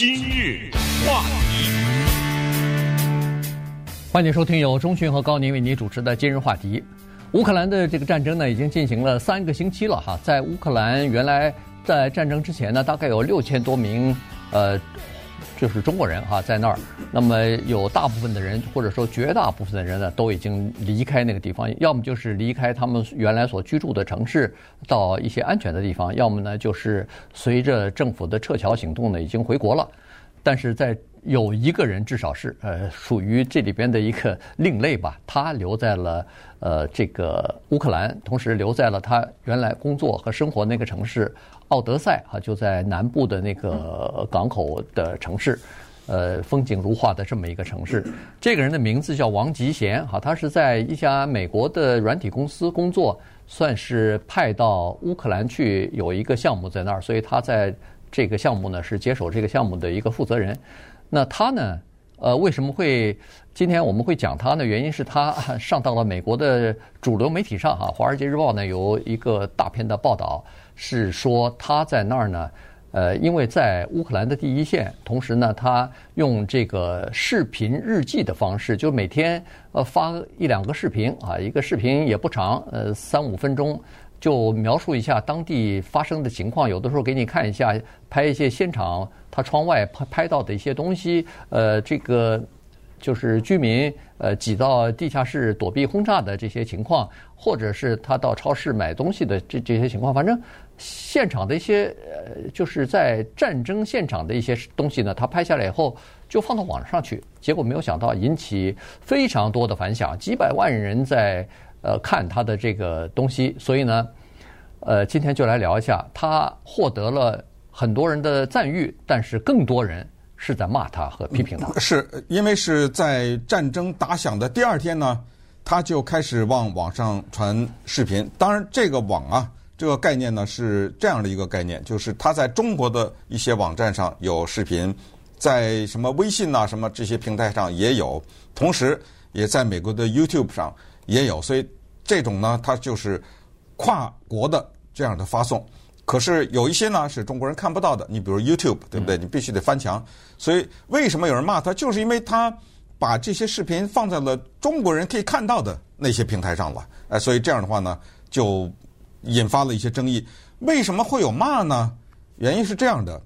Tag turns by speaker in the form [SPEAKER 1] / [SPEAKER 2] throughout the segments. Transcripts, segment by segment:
[SPEAKER 1] 今日话题，
[SPEAKER 2] 欢迎收听由中讯和高宁为您主持的今日话题。乌克兰的这个战争呢，已经进行了三个星期了哈。在乌克兰，原来在战争之前呢，大概有六千多名呃。就是中国人哈，在那儿，那么有大部分的人，或者说绝大部分的人呢，都已经离开那个地方，要么就是离开他们原来所居住的城市，到一些安全的地方，要么呢就是随着政府的撤侨行动呢，已经回国了。但是在有一个人，至少是呃属于这里边的一个另类吧，他留在了呃这个乌克兰，同时留在了他原来工作和生活那个城市。奥德赛啊，就在南部的那个港口的城市，呃，风景如画的这么一个城市。这个人的名字叫王吉贤，哈，他是在一家美国的软体公司工作，算是派到乌克兰去有一个项目在那儿，所以他在这个项目呢是接手这个项目的一个负责人。那他呢，呃，为什么会今天我们会讲他呢？原因是他上到了美国的主流媒体上，哈，《华尔街日报》呢有一个大片的报道。是说他在那儿呢，呃，因为在乌克兰的第一线，同时呢，他用这个视频日记的方式，就每天呃发一两个视频啊，一个视频也不长，呃，三五分钟，就描述一下当地发生的情况，有的时候给你看一下，拍一些现场他窗外拍拍到的一些东西，呃，这个。就是居民呃挤到地下室躲避轰炸的这些情况，或者是他到超市买东西的这这些情况，反正现场的一些呃就是在战争现场的一些东西呢，他拍下来以后就放到网上去，结果没有想到引起非常多的反响，几百万人在呃看他的这个东西，所以呢，呃今天就来聊一下，他获得了很多人的赞誉，但是更多人。是在骂他和批评他，
[SPEAKER 3] 是因为是在战争打响的第二天呢，他就开始往网上传视频。当然，这个网啊，这个概念呢是这样的一个概念，就是他在中国的一些网站上有视频，在什么微信呐、什么这些平台上也有，同时也在美国的 YouTube 上也有。所以这种呢，它就是跨国的这样的发送。可是有一些呢是中国人看不到的，你比如 YouTube，对不对？你必须得翻墙。所以为什么有人骂他？就是因为他把这些视频放在了中国人可以看到的那些平台上了。哎，所以这样的话呢，就引发了一些争议。为什么会有骂呢？原因是这样的，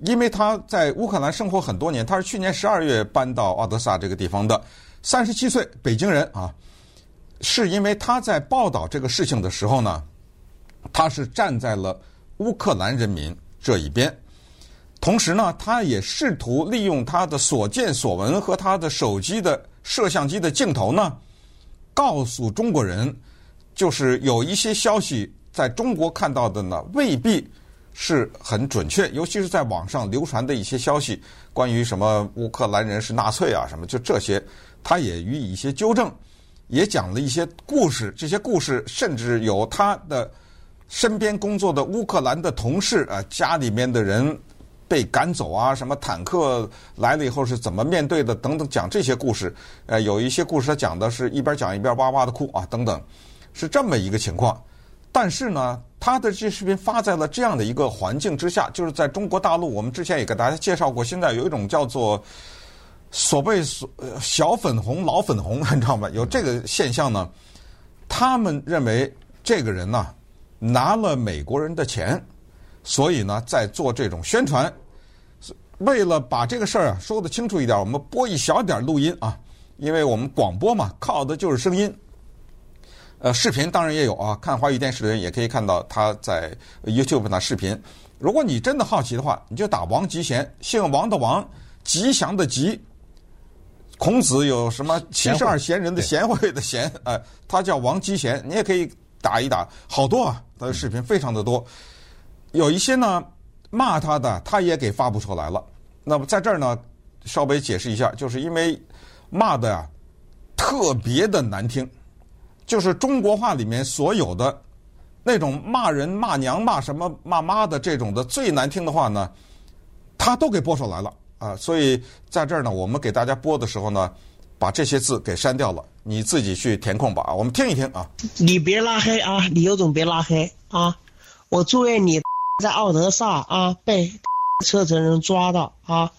[SPEAKER 3] 因为他在乌克兰生活很多年，他是去年十二月搬到奥德萨这个地方的，三十七岁，北京人啊。是因为他在报道这个事情的时候呢，他是站在了。乌克兰人民这一边，同时呢，他也试图利用他的所见所闻和他的手机的摄像机的镜头呢，告诉中国人，就是有一些消息在中国看到的呢，未必是很准确，尤其是在网上流传的一些消息，关于什么乌克兰人是纳粹啊，什么就这些，他也予以一些纠正，也讲了一些故事，这些故事甚至有他的。身边工作的乌克兰的同事啊，家里面的人被赶走啊，什么坦克来了以后是怎么面对的等等，讲这些故事。呃，有一些故事他讲的是一边讲一边哇哇的哭啊，等等，是这么一个情况。但是呢，他的这视频发在了这样的一个环境之下，就是在中国大陆，我们之前也给大家介绍过，现在有一种叫做所谓所小粉红、老粉红，你知道吗？有这个现象呢，他们认为这个人呢。拿了美国人的钱，所以呢，在做这种宣传。为了把这个事儿啊说得清楚一点，我们播一小点录音啊，因为我们广播嘛，靠的就是声音。呃，视频当然也有啊，看华语电视的人也可以看到他在 YouTube 上视频。如果你真的好奇的话，你就打王吉贤，姓王的王，吉祥的吉。孔子有什么七十二贤人的贤惠的贤，呃，他叫王吉贤，你也可以。打一打，好多啊！他的视频非常的多，有一些呢骂他的，他也给发布出来了。那么在这儿呢，稍微解释一下，就是因为骂的呀特别的难听，就是中国话里面所有的那种骂人、骂娘、骂什么、骂妈的这种的最难听的话呢，他都给播出来了啊！所以在这儿呢，我们给大家播的时候呢。把这些字给删掉了，你自己去填空吧。我们听一听啊。
[SPEAKER 4] 你别拉黑啊，你有种别拉黑啊！我祝愿你在奥德萨啊被车臣人抓到啊！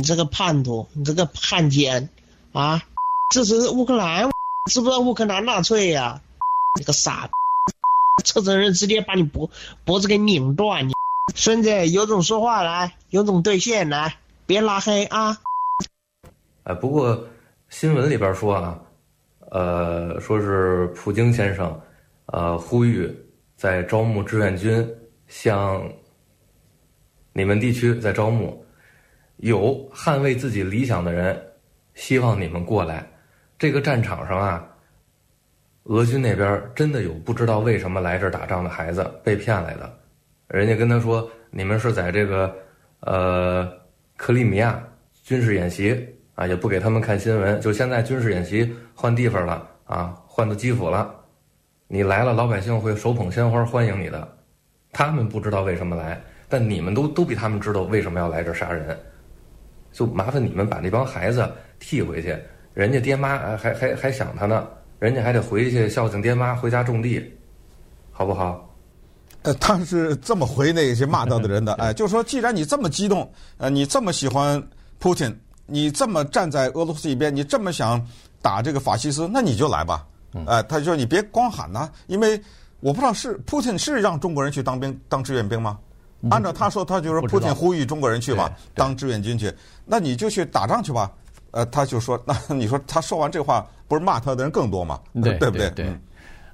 [SPEAKER 4] 你这个叛徒，你这个汉奸啊！这是乌克兰，知不知道乌克兰纳粹呀、啊？你个傻！车臣人直接把你脖脖子给拧断！你孙子有种说话来，有种兑现来，别拉黑啊！
[SPEAKER 5] 哎，不过新闻里边说啊，呃，说是普京先生，呃，呼吁在招募志愿军，向你们地区在招募，有捍卫自己理想的人，希望你们过来。这个战场上啊，俄军那边真的有不知道为什么来这儿打仗的孩子被骗来的，人家跟他说，你们是在这个呃克里米亚军事演习。啊，也不给他们看新闻，就现在军事演习换地方了啊，换到基辅了，你来了，老百姓会手捧鲜花欢迎你的。他们不知道为什么来，但你们都都比他们知道为什么要来这杀人。就麻烦你们把那帮孩子替回去，人家爹妈还还还想他呢，人家还得回去孝敬爹妈，回家种地，好不好？
[SPEAKER 3] 呃，他是这么回那些骂到的人的，哎，就说，既然你这么激动，呃，你这么喜欢 Putin。你这么站在俄罗斯一边，你这么想打这个法西斯，那你就来吧。哎、呃，他说你别光喊呐，因为我不知道是普京是让中国人去当兵当志愿兵吗？按照他说，他就是普京呼吁中国人去嘛，当志愿军去。那你就去打仗去吧。呃，他就说，那你说他说完这话，不是骂他的人更多吗？
[SPEAKER 2] 对，
[SPEAKER 3] 对不对？
[SPEAKER 2] 对。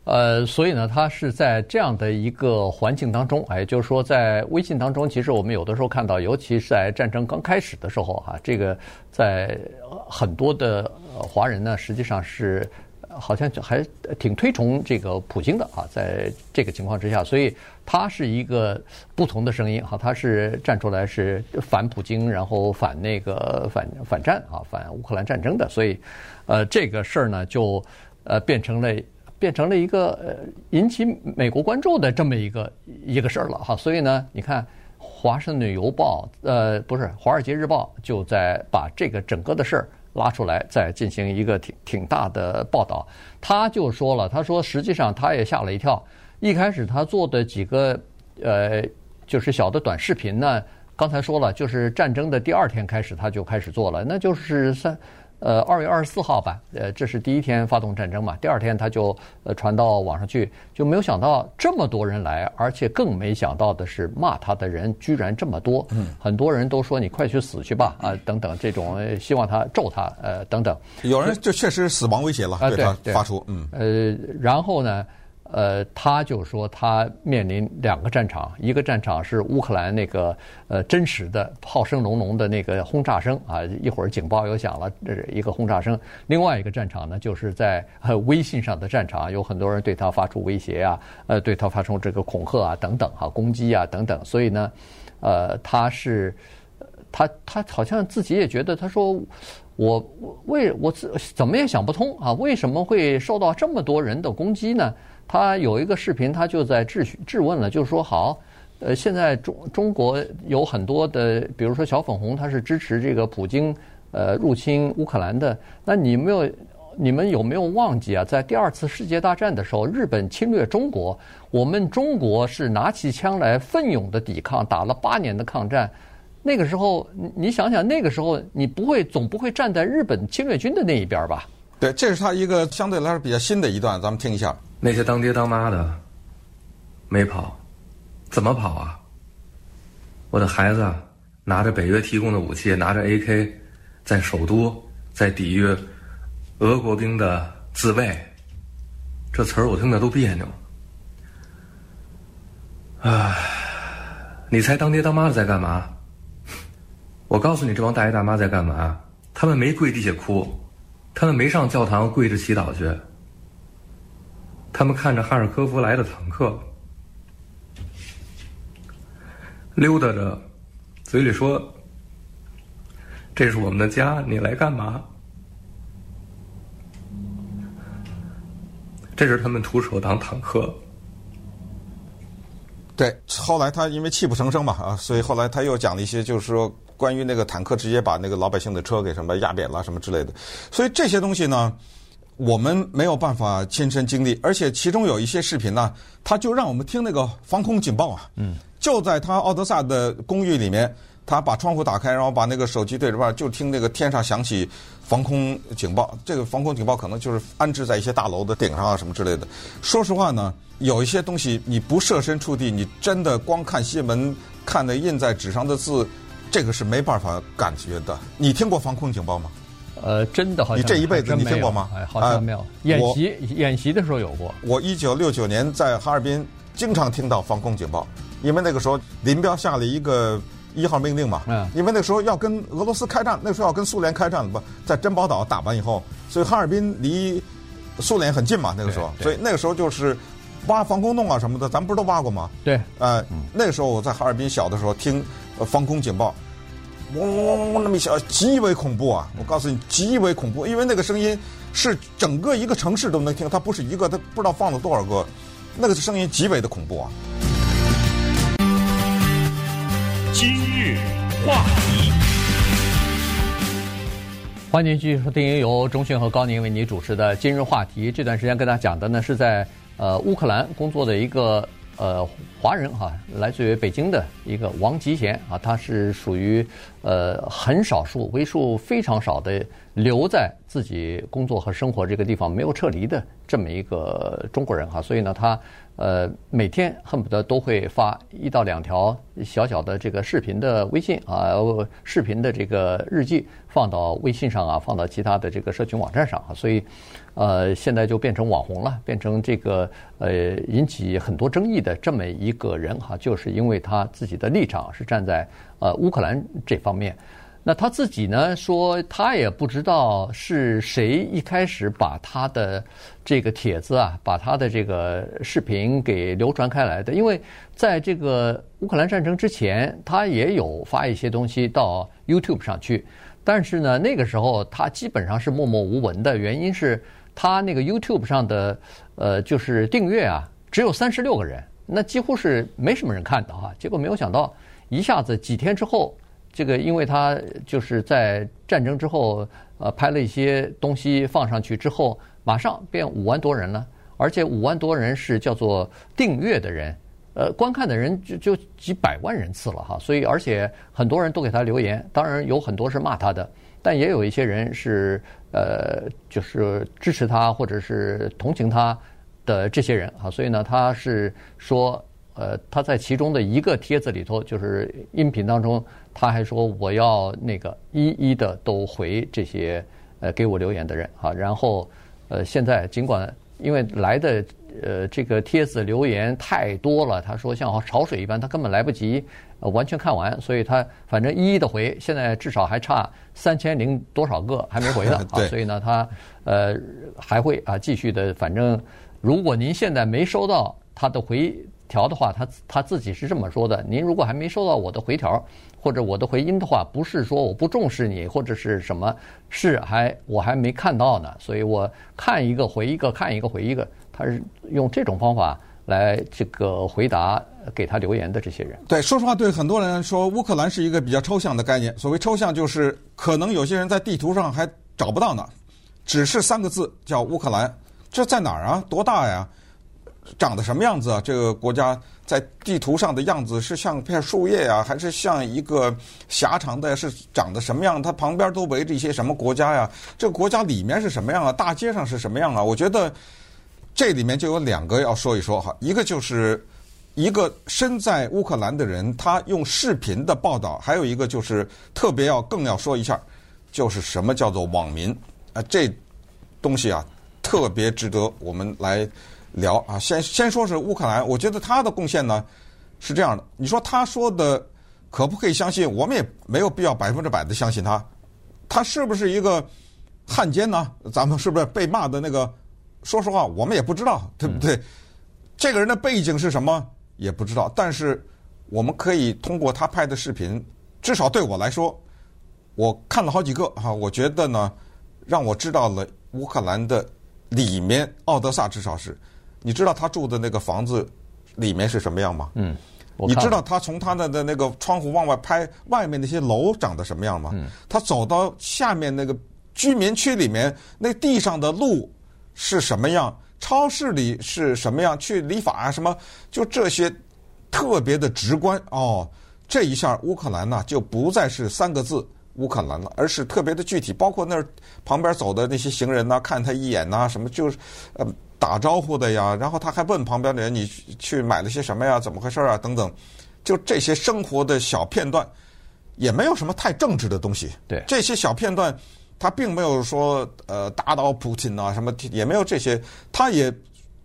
[SPEAKER 2] 呃，所以呢，他是在这样的一个环境当中，哎，就是说，在微信当中，其实我们有的时候看到，尤其是在战争刚开始的时候，哈，这个在很多的华人呢，实际上是好像还挺推崇这个普京的啊，在这个情况之下，所以他是一个不同的声音哈，他是站出来是反普京，然后反那个反反战啊，反乌克兰战争的，所以呃，这个事儿呢，就呃变成了。变成了一个呃引起美国关注的这么一个一个事儿了哈，所以呢，你看《华盛顿邮报》呃不是《华尔街日报》就在把这个整个的事儿拉出来，再进行一个挺挺大的报道。他就说了，他说实际上他也吓了一跳，一开始他做的几个呃就是小的短视频呢，刚才说了，就是战争的第二天开始他就开始做了，那就是三。呃，二月二十四号吧，呃，这是第一天发动战争嘛，第二天他就呃传到网上去，就没有想到这么多人来，而且更没想到的是骂他的人居然这么多，嗯，很多人都说你快去死去吧，啊，等等这种希望他咒他，呃，等等，
[SPEAKER 3] 有人就确实死亡威胁了，对他发出，嗯，
[SPEAKER 2] 呃，然后呢？呃，他就说他面临两个战场，一个战场是乌克兰那个呃真实的炮声隆隆的那个轰炸声啊，一会儿警报又响了，这是一个轰炸声；另外一个战场呢，就是在 微信上的战场，有很多人对他发出威胁啊，呃，对他发出这个恐吓啊等等哈，攻击啊等等。所以呢，呃，他是他他好像自己也觉得，他说我为我怎怎么也想不通啊，为什么会受到这么多人的攻击呢？他有一个视频，他就在质询质问了，就是说好，呃，现在中中国有很多的，比如说小粉红，他是支持这个普京呃入侵乌克兰的。那你没有，你们有没有忘记啊？在第二次世界大战的时候，日本侵略中国，我们中国是拿起枪来奋勇的抵抗，打了八年的抗战。那个时候，你想想，那个时候你不会总不会站在日本侵略军的那一边吧？
[SPEAKER 3] 对，这是他一个相对来说比较新的一段，咱们听一下。
[SPEAKER 5] 那些当爹当妈的没跑，怎么跑啊？我的孩子拿着北约提供的武器，拿着 AK，在首都在抵御俄国兵的自卫，这词儿我听着都别扭。唉，你猜当爹当妈的在干嘛？我告诉你，这帮大爷大妈在干嘛？他们没跪地下哭，他们没上教堂跪着祈祷去。他们看着哈尔科夫来的坦克，溜达着，嘴里说：“这是我们的家，你来干嘛？”这是他们徒手挡坦克。
[SPEAKER 3] 对，后来他因为泣不成声嘛啊，所以后来他又讲了一些，就是说关于那个坦克直接把那个老百姓的车给什么压扁了什么之类的。所以这些东西呢。我们没有办法亲身经历，而且其中有一些视频呢，他就让我们听那个防空警报啊，嗯，就在他奥德萨的公寓里面，他把窗户打开，然后把那个手机对着外，就听那个天上响起防空警报。这个防空警报可能就是安置在一些大楼的顶上啊什么之类的。说实话呢，有一些东西你不设身处地，你真的光看新闻，看那印在纸上的字，这个是没办法感觉的。你听过防空警报吗？
[SPEAKER 2] 呃，真的好像
[SPEAKER 3] 你这一辈子你听过吗？
[SPEAKER 2] 哎，好像没有。演习演习的时候有过。
[SPEAKER 3] 我一九六九年在哈尔滨经常听到防空警报，因为那个时候林彪下了一个一号命令嘛。嗯。因为那个时候要跟俄罗斯开战，那个时候要跟苏联开战不，在珍宝岛打完以后，所以哈尔滨离苏联很近嘛。那个时候，所以那个时候就是挖防空洞啊什么的，咱们不是都挖过吗？
[SPEAKER 2] 对。
[SPEAKER 3] 呃，那个时候我在哈尔滨小的时候听防空警报。嗡嗡嗡，那么一响，极为恐怖啊！我告诉你，极为恐怖，因为那个声音是整个一个城市都能听，它不是一个，它不知道放了多少个，那个声音极为的恐怖啊！
[SPEAKER 1] 今日话题，
[SPEAKER 2] 欢迎继续收听由钟迅和高宁为你主持的《今日话题》。这段时间跟大家讲的呢，是在呃乌克兰工作的一个。呃，华人哈，来自于北京的一个王吉贤啊，他是属于呃很少数、为数非常少的留在自己工作和生活这个地方没有撤离的这么一个中国人哈，所以呢，他呃每天恨不得都会发一到两条小小的这个视频的微信啊，视频的这个日记放到微信上啊，放到其他的这个社群网站上啊，所以。呃，现在就变成网红了，变成这个呃引起很多争议的这么一个人哈，就是因为他自己的立场是站在呃乌克兰这方面。那他自己呢说，他也不知道是谁一开始把他的这个帖子啊，把他的这个视频给流传开来的。因为在这个乌克兰战争之前，他也有发一些东西到 YouTube 上去，但是呢，那个时候他基本上是默默无闻的，原因是。他那个 YouTube 上的呃，就是订阅啊，只有三十六个人，那几乎是没什么人看的哈。结果没有想到，一下子几天之后，这个因为他就是在战争之后呃拍了一些东西放上去之后，马上变五万多人了，而且五万多人是叫做订阅的人，呃，观看的人就就几百万人次了哈。所以而且很多人都给他留言，当然有很多是骂他的。但也有一些人是呃，就是支持他或者是同情他的这些人啊，所以呢，他是说，呃，他在其中的一个帖子里头，就是音频当中，他还说我要那个一一的都回这些呃给我留言的人啊，然后呃，现在尽管因为来的呃这个帖子留言太多了，他说像潮水一般，他根本来不及。呃，完全看完，所以他反正一一的回，现在至少还差三千零多少个还没回呢 啊，所以呢，他呃还会啊继续的，反正如果您现在没收到他的回条的话，他他自己是这么说的：您如果还没收到我的回条或者我的回音的话，不是说我不重视你或者是什么，是还我还没看到呢，所以我看一个回一个，看一个回一个，他是用这种方法。来这个回答给他留言的这些人，
[SPEAKER 3] 对，说实话，对很多人来说，乌克兰是一个比较抽象的概念。所谓抽象，就是可能有些人在地图上还找不到呢，只是三个字叫乌克兰，这在哪儿啊？多大呀？长得什么样子啊？这个国家在地图上的样子是像片树叶呀，还是像一个狭长的？是长得什么样？它旁边都围着一些什么国家呀？这个国家里面是什么样啊？大街上是什么样啊？我觉得。这里面就有两个要说一说哈，一个就是一个身在乌克兰的人，他用视频的报道；还有一个就是特别要更要说一下，就是什么叫做网民啊？这东西啊，特别值得我们来聊啊。先先说是乌克兰，我觉得他的贡献呢是这样的。你说他说的可不可以相信？我们也没有必要百分之百的相信他。他是不是一个汉奸呢？咱们是不是被骂的那个？说实话，我们也不知道，对不对？嗯、这个人的背景是什么也不知道。但是我们可以通过他拍的视频，至少对我来说，我看了好几个哈，我觉得呢，让我知道了乌克兰的里面，奥德萨至少是，你知道他住的那个房子里面是什么样吗？
[SPEAKER 2] 嗯，
[SPEAKER 3] 你知道他从他的的那个窗户往外拍外面那些楼长得什么样吗？
[SPEAKER 2] 嗯，
[SPEAKER 3] 他走到下面那个居民区里面，那地上的路。是什么样？超市里是什么样？去理发啊？什么？就这些，特别的直观哦。这一下乌克兰呢就不再是三个字乌克兰了，而是特别的具体，包括那儿旁边走的那些行人呐，看他一眼呐，什么就是呃打招呼的呀，然后他还问旁边的人你去买了些什么呀，怎么回事啊等等，就这些生活的小片段，也没有什么太政治的东西。
[SPEAKER 2] 对，
[SPEAKER 3] 这些小片段，他并没有说呃打倒普京啊什么，也没有这些，他也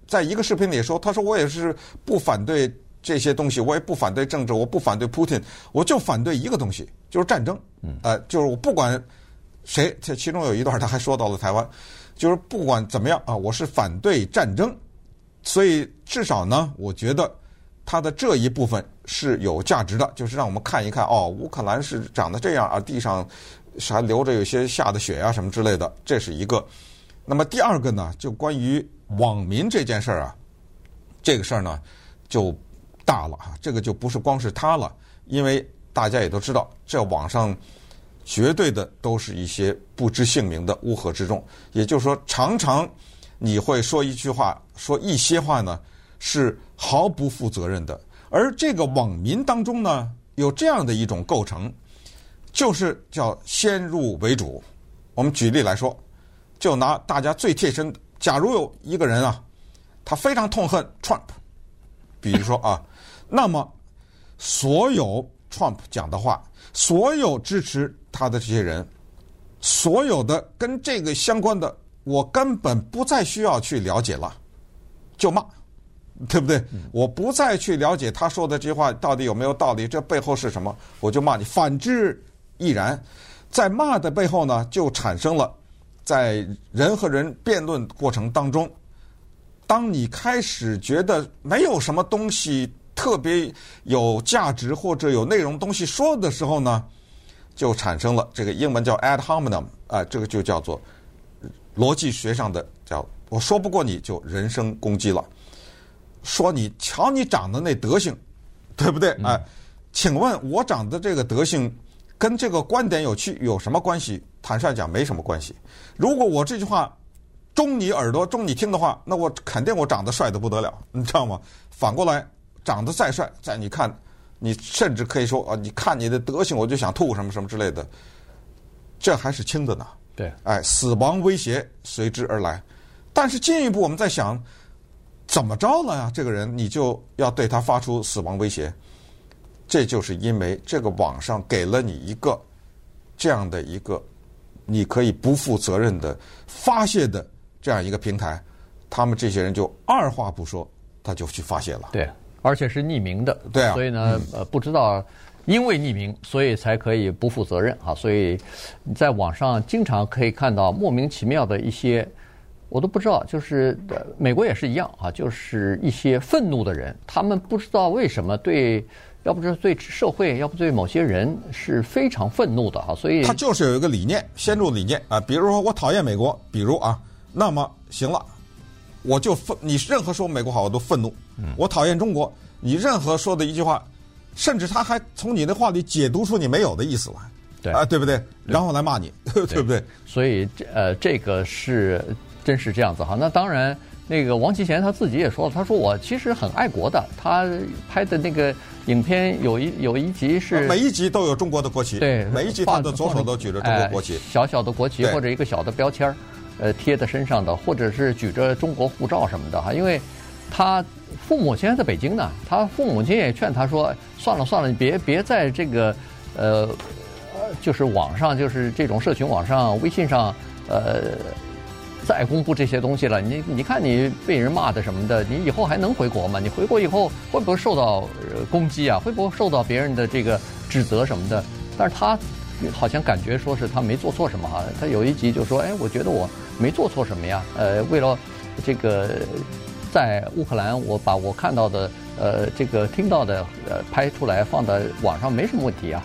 [SPEAKER 3] 在一个视频里说，他说我也是不反对。这些东西我也不反对政治，我不反对普京，我就反对一个东西，就是战争。呃，就是我不管谁，这其中有一段他还说到了台湾，就是不管怎么样啊，我是反对战争。所以至少呢，我觉得他的这一部分是有价值的，就是让我们看一看哦，乌克兰是长得这样啊，地上还流着有些下的雪啊什么之类的，这是一个。那么第二个呢，就关于网民这件事儿啊，这个事儿呢就。大了哈，这个就不是光是他了，因为大家也都知道，这网上绝对的都是一些不知姓名的乌合之众。也就是说，常常你会说一句话，说一些话呢，是毫不负责任的。而这个网民当中呢，有这样的一种构成，就是叫先入为主。我们举例来说，就拿大家最贴身，假如有一个人啊，他非常痛恨 Trump，比如说啊。那么，所有 Trump 讲的话，所有支持他的这些人，所有的跟这个相关的，我根本不再需要去了解了，就骂，对不对？我不再去了解他说的这句话到底有没有道理，这背后是什么，我就骂你。反之亦然，在骂的背后呢，就产生了在人和人辩论过程当中，当你开始觉得没有什么东西。特别有价值或者有内容东西说的时候呢，就产生了这个英文叫 ad hominem 啊，这个就叫做逻辑学上的叫我说不过你就人身攻击了，说你瞧你长得那德行，对不对？哎，请问我长得这个德行跟这个观点有趣有什么关系？坦率讲没什么关系。如果我这句话中你耳朵中你听的话，那我肯定我长得帅得不得了，你知道吗？反过来。长得再帅，在你看，你甚至可以说啊，你看你的德行，我就想吐什么什么之类的，这还是轻的呢。
[SPEAKER 2] 对，
[SPEAKER 3] 哎，死亡威胁随之而来。但是进一步，我们在想，怎么着了呀？这个人你就要对他发出死亡威胁，这就是因为这个网上给了你一个这样的一个你可以不负责任的发泄的这样一个平台，他们这些人就二话不说，他就去发泄了。
[SPEAKER 2] 对。而且是匿名的，
[SPEAKER 3] 对啊，
[SPEAKER 2] 所以呢，呃，不知道，因为匿名，所以才可以不负责任啊。所以你在网上经常可以看到莫名其妙的一些，我都不知道，就是美国也是一样啊，就是一些愤怒的人，他们不知道为什么对，要不就是对社会，要不对某些人是非常愤怒的啊。所以
[SPEAKER 3] 他就是有一个理念，先入理念啊，比如说我讨厌美国，比如啊，那么行了。我就愤，你任何说美国好，我都愤怒。我讨厌中国，你任何说的一句话，甚至他还从你的话里解读出你没有的意思来，
[SPEAKER 2] 对
[SPEAKER 3] 啊，对不对？然后来骂你，对，对不对？
[SPEAKER 2] 所以这呃，这个是真是这样子哈。那当然，那个王其贤他自己也说了，他说我其实很爱国的。他拍的那个影片有一有一集是
[SPEAKER 3] 每一集都有中国的国旗，
[SPEAKER 2] 对，
[SPEAKER 3] 每一集他的左手都举着中国国旗，
[SPEAKER 2] 哎、小小的国旗或者一个小的标签儿。呃，贴在身上的，或者是举着中国护照什么的哈，因为他父母现在在北京呢，他父母亲也劝他说，算了算了，你别别在这个呃，就是网上，就是这种社群网上、微信上，呃，再公布这些东西了。你你看你被人骂的什么的，你以后还能回国吗？你回国以后会不会受到攻击啊？会不会受到别人的这个指责什么的？但是他。好像感觉说是他没做错什么哈，他有一集就说，哎，我觉得我没做错什么呀，呃，为了这个在乌克兰，我把我看到的，呃，这个听到的，呃，拍出来放在网上没什么问题啊。